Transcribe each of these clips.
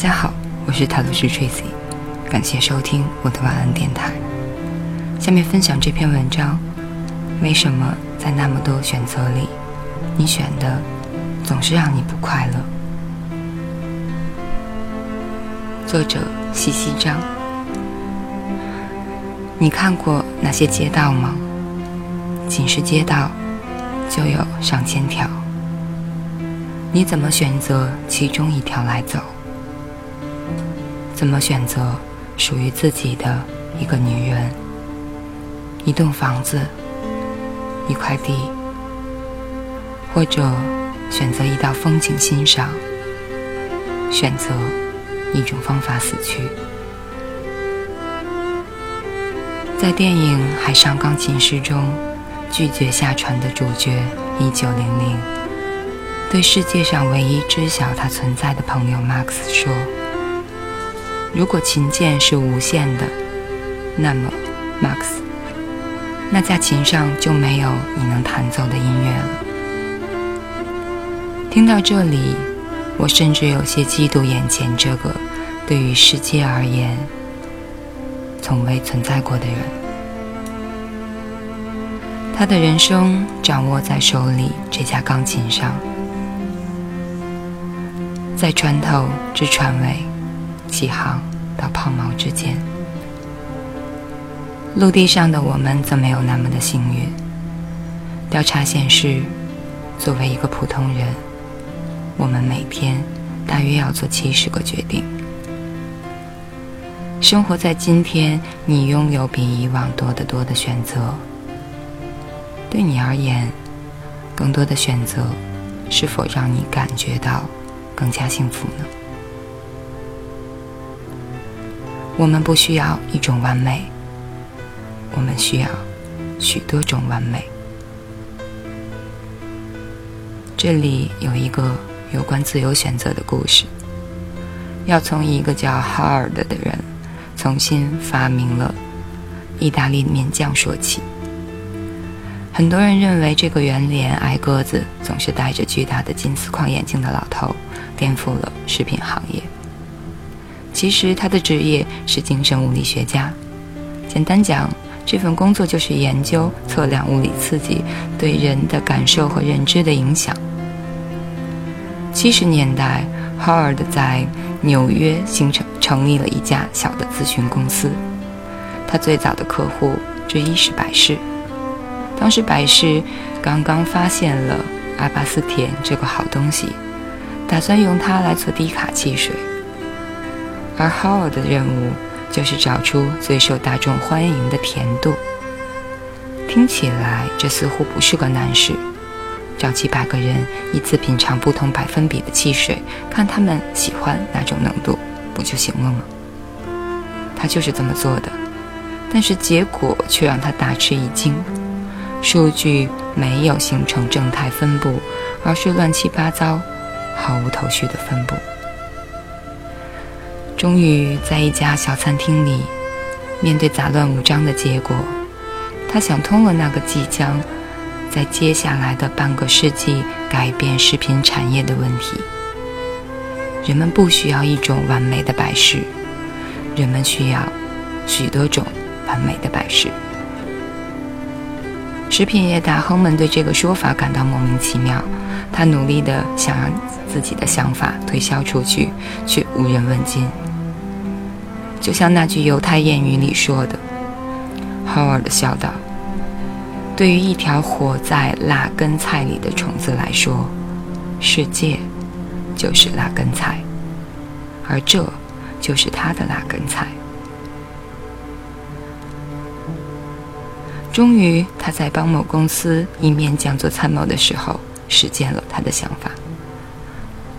大家好，我是塔罗斯 Tracy，感谢收听我的晚安电台。下面分享这篇文章：为什么在那么多选择里，你选的总是让你不快乐？作者西西章。你看过那些街道吗？仅是街道，就有上千条。你怎么选择其中一条来走？怎么选择属于自己的一个女人、一栋房子、一块地，或者选择一道风景欣赏？选择一种方法死去？在电影《海上钢琴师》中，拒绝下船的主角一九零零。对世界上唯一知晓他存在的朋友 Max 说：“如果琴键是无限的，那么，Max，那架琴上就没有你能弹奏的音乐了。”听到这里，我甚至有些嫉妒眼前这个对于世界而言从未存在过的人。他的人生掌握在手里这架钢琴上。在船头至船尾，起航到抛锚之间，陆地上的我们则没有那么的幸运。调查显示，作为一个普通人，我们每天大约要做七十个决定。生活在今天，你拥有比以往多得多的选择。对你而言，更多的选择是否让你感觉到？更加幸福呢？我们不需要一种完美，我们需要许多种完美。这里有一个有关自由选择的故事，要从一个叫 Hard 的人重新发明了意大利面酱说起。很多人认为这个圆脸、矮个子、总是戴着巨大的金丝框眼镜的老头。颠覆了食品行业。其实他的职业是精神物理学家。简单讲，这份工作就是研究测量物理刺激对人的感受和认知的影响。七十年代，Hard 在纽约形成成立了一家小的咨询公司。他最早的客户之一是百事。当时百事刚刚发现了阿巴斯甜这个好东西。打算用它来做低卡汽水，而 Howard 的任务就是找出最受大众欢迎的甜度。听起来这似乎不是个难事，找几百个人一次品尝不同百分比的汽水，看他们喜欢哪种浓度，不就行了吗？他就是这么做的，但是结果却让他大吃一惊：数据没有形成正态分布，而是乱七八糟。毫无头绪的分布。终于在一家小餐厅里，面对杂乱无章的结果，他想通了那个即将在接下来的半个世纪改变食品产业的问题。人们不需要一种完美的摆饰，人们需要许多种完美的摆饰。食品业大亨们对这个说法感到莫名其妙，他努力地想让。自己的想法推销出去，却无人问津。就像那句犹太谚语里说的，Howard 笑道：“对于一条活在辣根菜里的虫子来说，世界就是辣根菜，而这就是他的辣根菜。”终于，他在帮某公司一面酱做参谋的时候，实践了他的想法。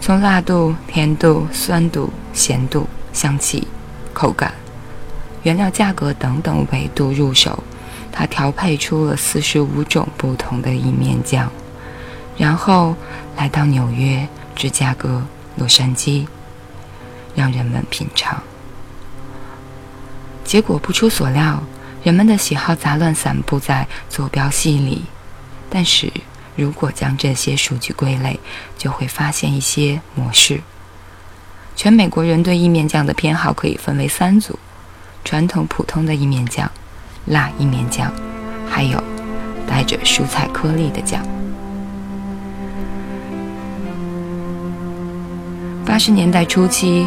从辣度、甜度、酸度、咸度、香气、口感、原料价格等等维度入手，他调配出了四十五种不同的意面酱，然后来到纽约、芝加哥、洛杉矶，让人们品尝。结果不出所料，人们的喜好杂乱散布在坐标系里，但是。如果将这些数据归类，就会发现一些模式。全美国人对意面酱的偏好可以分为三组：传统普通的意面酱、辣意面酱，还有带着蔬菜颗粒的酱。八十年代初期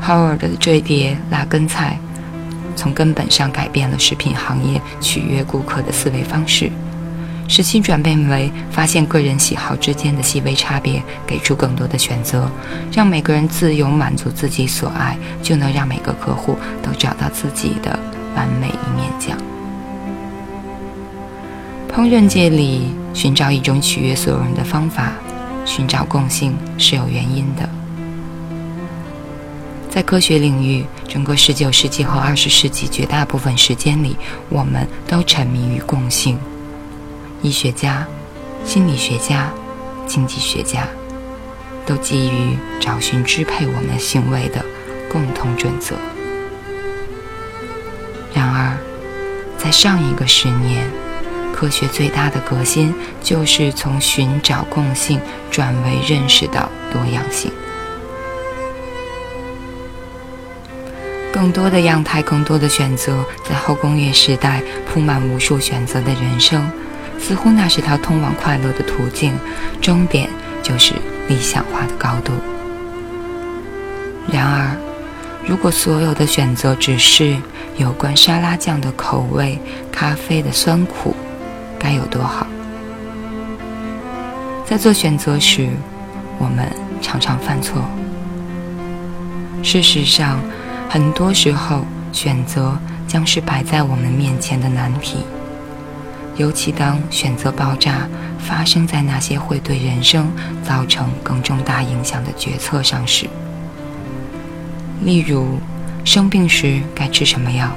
，Howard 的这碟辣根菜，从根本上改变了食品行业取悦顾客的思维方式。使其转变为发现个人喜好之间的细微差别，给出更多的选择，让每个人自由满足自己所爱，就能让每个客户都找到自己的完美一面酱。烹饪界里寻找一种取悦所有人的方法，寻找共性是有原因的。在科学领域，整个十九世纪和二十世纪绝大部分时间里，我们都沉迷于共性。医学家、心理学家、经济学家，都基于找寻支配我们行为的共同准则。然而，在上一个十年，科学最大的革新就是从寻找共性转为认识到多样性。更多的样态，更多的选择，在后工业时代铺满无数选择的人生。似乎那是他通往快乐的途径，终点就是理想化的高度。然而，如果所有的选择只是有关沙拉酱的口味、咖啡的酸苦，该有多好？在做选择时，我们常常犯错。事实上，很多时候选择将是摆在我们面前的难题。尤其当选择爆炸发生在那些会对人生造成更重大影响的决策上时，例如生病时该吃什么药，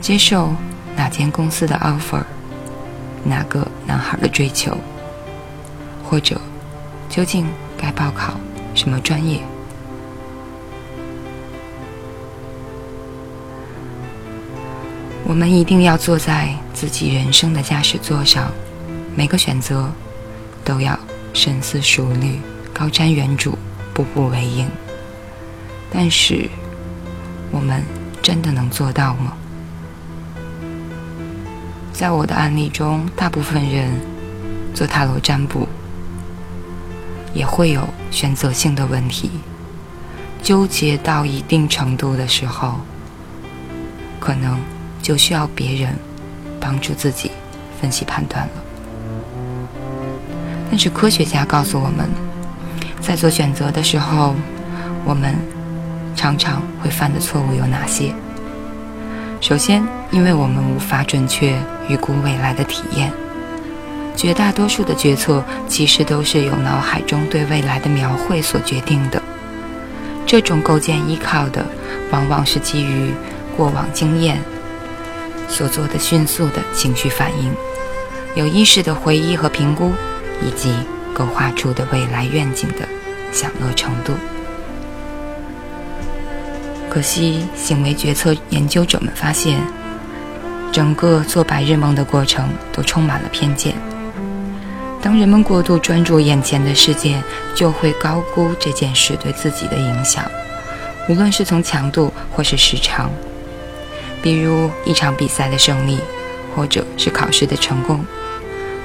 接受哪间公司的 offer，哪个男孩的追求，或者究竟该报考什么专业。我们一定要坐在自己人生的驾驶座上，每个选择都要深思熟虑、高瞻远瞩、步步为营。但是，我们真的能做到吗？在我的案例中，大部分人做塔罗占卜也会有选择性的问题，纠结到一定程度的时候，可能。就需要别人帮助自己分析判断了。但是科学家告诉我们，在做选择的时候，我们常常会犯的错误有哪些？首先，因为我们无法准确预估未来的体验，绝大多数的决策其实都是由脑海中对未来的描绘所决定的。这种构建依靠的，往往是基于过往经验。所做的迅速的情绪反应，有意识的回忆和评估，以及勾画出的未来愿景的享乐程度。可惜，行为决策研究者们发现，整个做白日梦的过程都充满了偏见。当人们过度专注眼前的事件，就会高估这件事对自己的影响，无论是从强度或是时长。比如一场比赛的胜利，或者是考试的成功，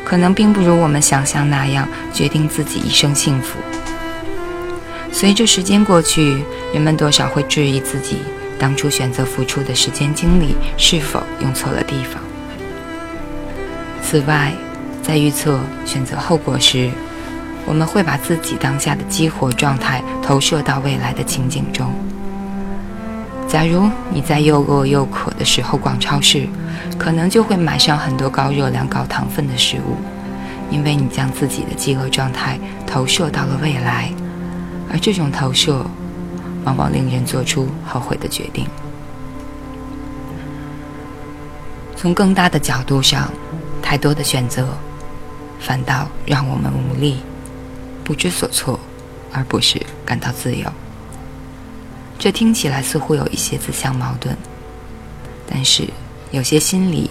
可能并不如我们想象那样决定自己一生幸福。随着时间过去，人们多少会质疑自己当初选择付出的时间精力是否用错了地方。此外，在预测选择后果时，我们会把自己当下的激活状态投射到未来的情景中。假如你在又饿又渴的时候逛超市，可能就会买上很多高热量、高糖分的食物，因为你将自己的饥饿状态投射到了未来，而这种投射往往令人做出后悔的决定。从更大的角度上，太多的选择反倒让我们无力、不知所措，而不是感到自由。这听起来似乎有一些自相矛盾，但是有些心理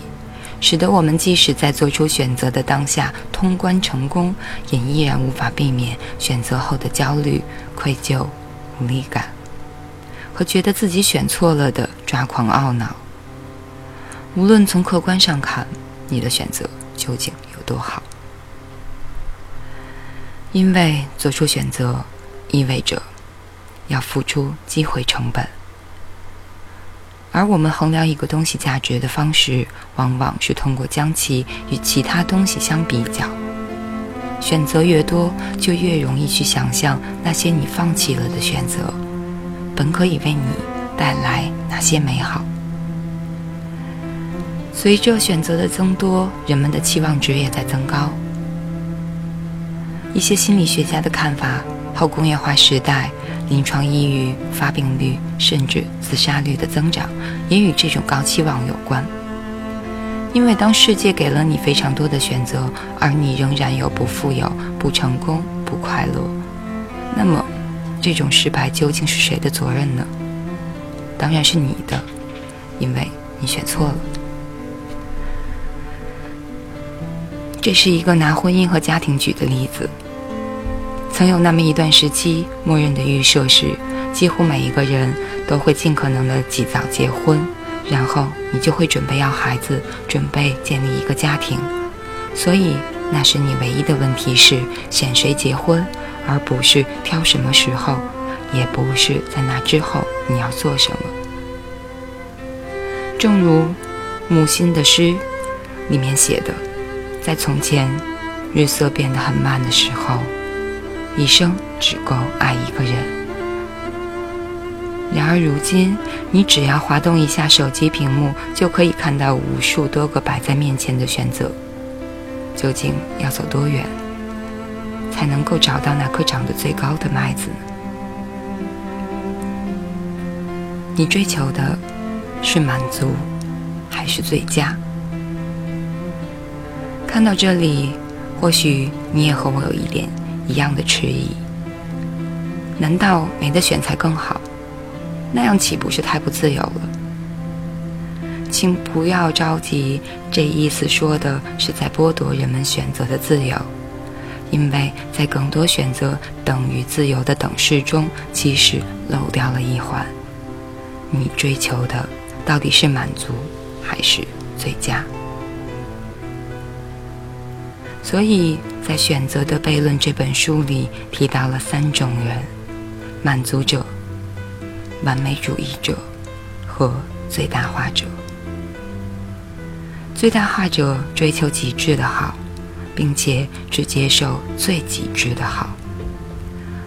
使得我们即使在做出选择的当下通关成功，也依然无法避免选择后的焦虑、愧疚、无力感，和觉得自己选错了的抓狂懊恼。无论从客观上看，你的选择究竟有多好？因为做出选择，意味着要付出机会成本。而我们衡量一个东西价值的方式，往往是通过将其与其他东西相比较。选择越多，就越容易去想象那些你放弃了的选择，本可以为你带来哪些美好。随着选择的增多，人们的期望值也在增高。一些心理学家的看法，后工业化时代，临床抑郁发病率甚至自杀率的增长，也与这种高期望有关。因为当世界给了你非常多的选择，而你仍然有不富有、不成功、不快乐，那么这种失败究竟是谁的责任呢？当然是你的，因为你选错了。这是一个拿婚姻和家庭举的例子。曾有那么一段时期，默认的预设是，几乎每一个人都会尽可能的及早结婚。然后你就会准备要孩子，准备建立一个家庭，所以那时你唯一的问题是选谁结婚，而不是挑什么时候，也不是在那之后你要做什么。正如木心的诗里面写的，在从前，日色变得很慢的时候，一生只够爱一个人。然而如今，你只要滑动一下手机屏幕，就可以看到无数多个摆在面前的选择。究竟要走多远，才能够找到那颗长得最高的麦子？你追求的是满足，还是最佳？看到这里，或许你也和我有一点一样的迟疑。难道没得选才更好？那样岂不是太不自由了？请不要着急，这意思说的是在剥夺人们选择的自由，因为在更多选择等于自由的等式中，其实漏掉了一环：你追求的到底是满足还是最佳？所以在《选择的悖论》这本书里提到了三种人：满足者。完美主义者和最大化者。最大化者追求极致的好，并且只接受最极致的好。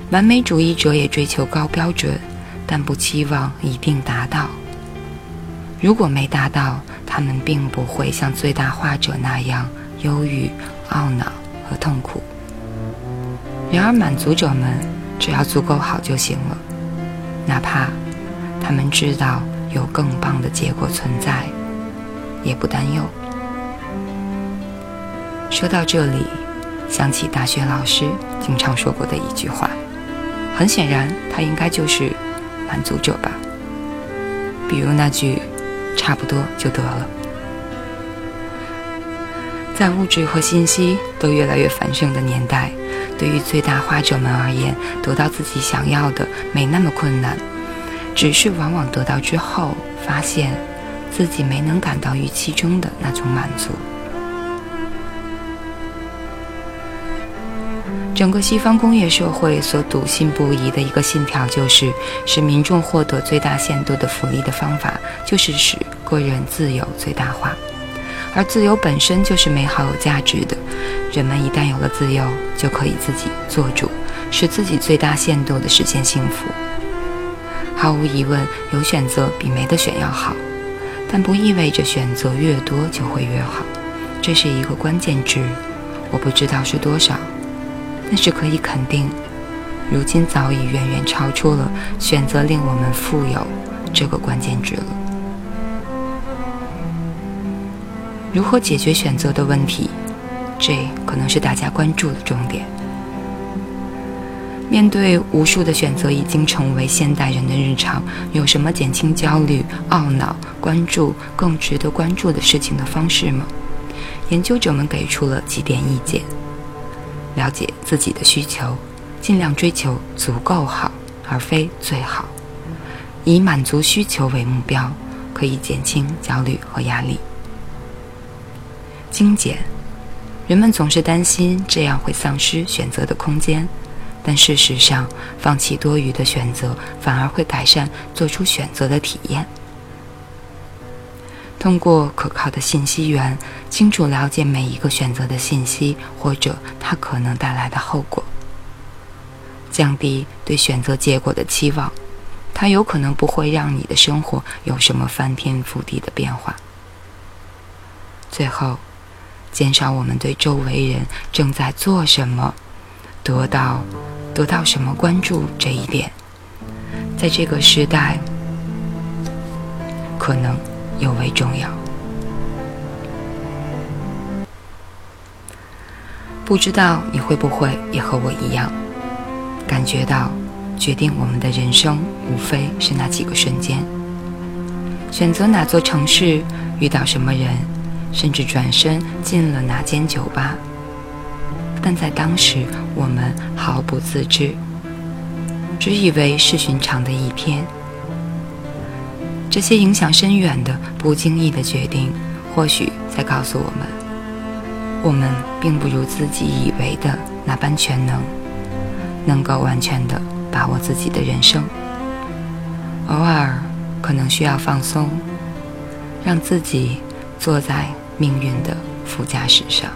完美主义者也追求高标准，但不期望一定达到。如果没达到，他们并不会像最大化者那样忧郁、懊恼和痛苦。然而，满足者们只要足够好就行了。哪怕他们知道有更棒的结果存在，也不担忧。说到这里，想起大学老师经常说过的一句话，很显然，他应该就是满足者吧。比如那句“差不多就得了”。在物质和信息都越来越繁盛的年代，对于最大化者们而言，得到自己想要的没那么困难。只是往往得到之后，发现自己没能感到预期中的那种满足。整个西方工业社会所笃信不疑的一个信条，就是使民众获得最大限度的福利的方法，就是使个人自由最大化。而自由本身就是美好有价值的，人们一旦有了自由，就可以自己做主，使自己最大限度的实现幸福。毫无疑问，有选择比没得选要好，但不意味着选择越多就会越好。这是一个关键值，我不知道是多少，但是可以肯定，如今早已远远超出了选择令我们富有这个关键值了。如何解决选择的问题，这可能是大家关注的重点。面对无数的选择，已经成为现代人的日常。有什么减轻焦虑、懊恼、关注更值得关注的事情的方式吗？研究者们给出了几点意见：了解自己的需求，尽量追求足够好，而非最好。以满足需求为目标，可以减轻焦虑和压力。精简，人们总是担心这样会丧失选择的空间，但事实上，放弃多余的选择反而会改善做出选择的体验。通过可靠的信息源，清楚了解每一个选择的信息或者它可能带来的后果，降低对选择结果的期望，它有可能不会让你的生活有什么翻天覆地的变化。最后，减少我们对周围人正在做什么、得到得到什么关注这一点，在这个时代可能。尤为重要。不知道你会不会也和我一样，感觉到决定我们的人生无非是那几个瞬间：选择哪座城市，遇到什么人，甚至转身进了哪间酒吧。但在当时，我们毫不自知，只以为是寻常的一天。这些影响深远的不经意的决定，或许在告诉我们：我们并不如自己以为的那般全能，能够完全的把握自己的人生。偶尔可能需要放松，让自己坐在命运的副驾驶上。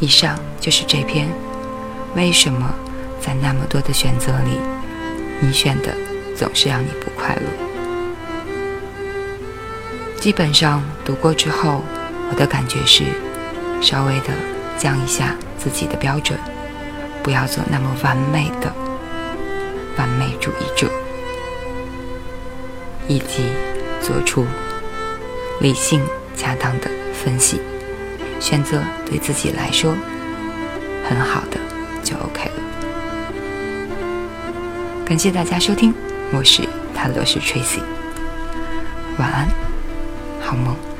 以上就是这篇：为什么在那么多的选择里？你选的总是让你不快乐。基本上读过之后，我的感觉是，稍微的降一下自己的标准，不要做那么完美的完美主义者，以及做出理性恰当的分析，选择对自己来说很好的就 OK 了。感谢大家收听，我是塔罗斯 Tracy，晚安，好梦。